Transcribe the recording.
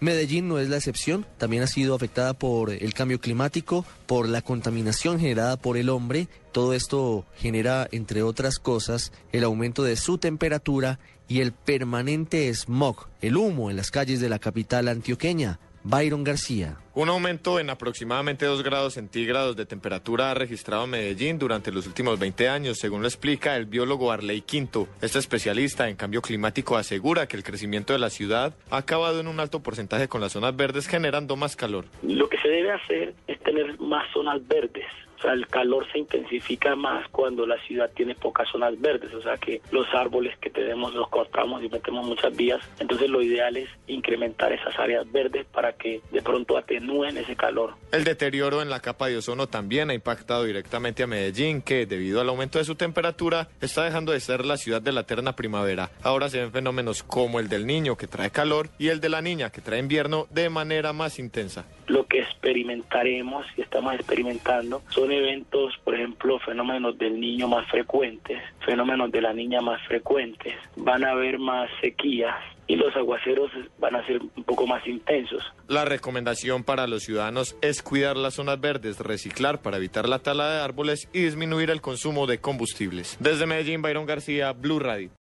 Medellín no es la excepción, también ha sido afectada por el cambio climático, por la contaminación generada por el hombre. Todo esto genera, entre otras cosas, el aumento de su temperatura y el permanente smog, el humo en las calles de la capital antioqueña. Byron García. Un aumento en aproximadamente 2 grados centígrados de temperatura ha registrado Medellín durante los últimos 20 años, según lo explica el biólogo Arley Quinto. Este especialista en cambio climático asegura que el crecimiento de la ciudad ha acabado en un alto porcentaje con las zonas verdes generando más calor. Lo que se debe hacer es tener más zonas verdes o sea, el calor se intensifica más cuando la ciudad tiene pocas zonas verdes, o sea que los árboles que tenemos los cortamos y metemos muchas vías. Entonces lo ideal es incrementar esas áreas verdes para que de pronto ese calor. El deterioro en la capa de ozono también ha impactado directamente a Medellín, que debido al aumento de su temperatura está dejando de ser la ciudad de la eterna primavera. Ahora se ven fenómenos como el del niño que trae calor y el de la niña que trae invierno de manera más intensa. Que experimentaremos y estamos experimentando son eventos, por ejemplo, fenómenos del niño más frecuentes, fenómenos de la niña más frecuentes, van a haber más sequías y los aguaceros van a ser un poco más intensos. La recomendación para los ciudadanos es cuidar las zonas verdes, reciclar para evitar la tala de árboles y disminuir el consumo de combustibles. Desde Medellín, Byron García, Blue Radio.